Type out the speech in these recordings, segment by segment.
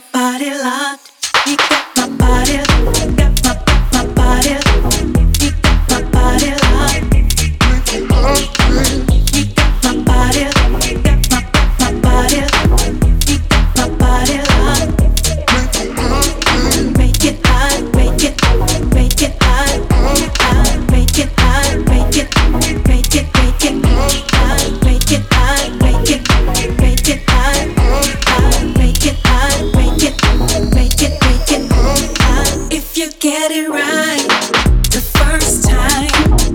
my body locked. He got my body locked. get it right the first time,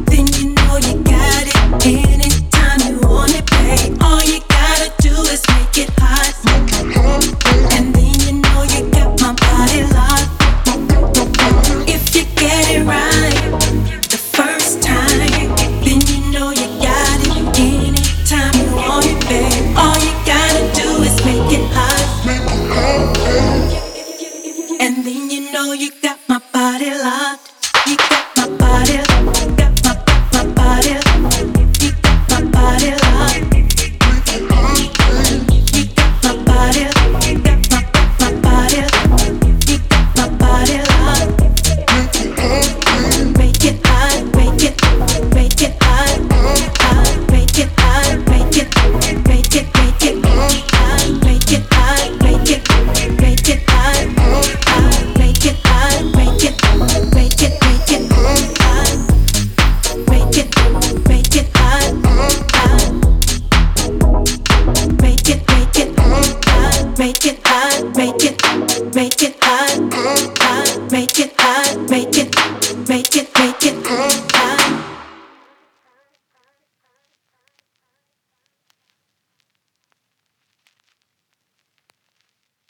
then you know you got it. Anytime you want it, babe, all you gotta do is make it hot. And then you know you got my body locked. If you get it right the first time, then you know you got it. Anytime you want it, babe, all you gotta do is make it hot. And then you know you got amarelado.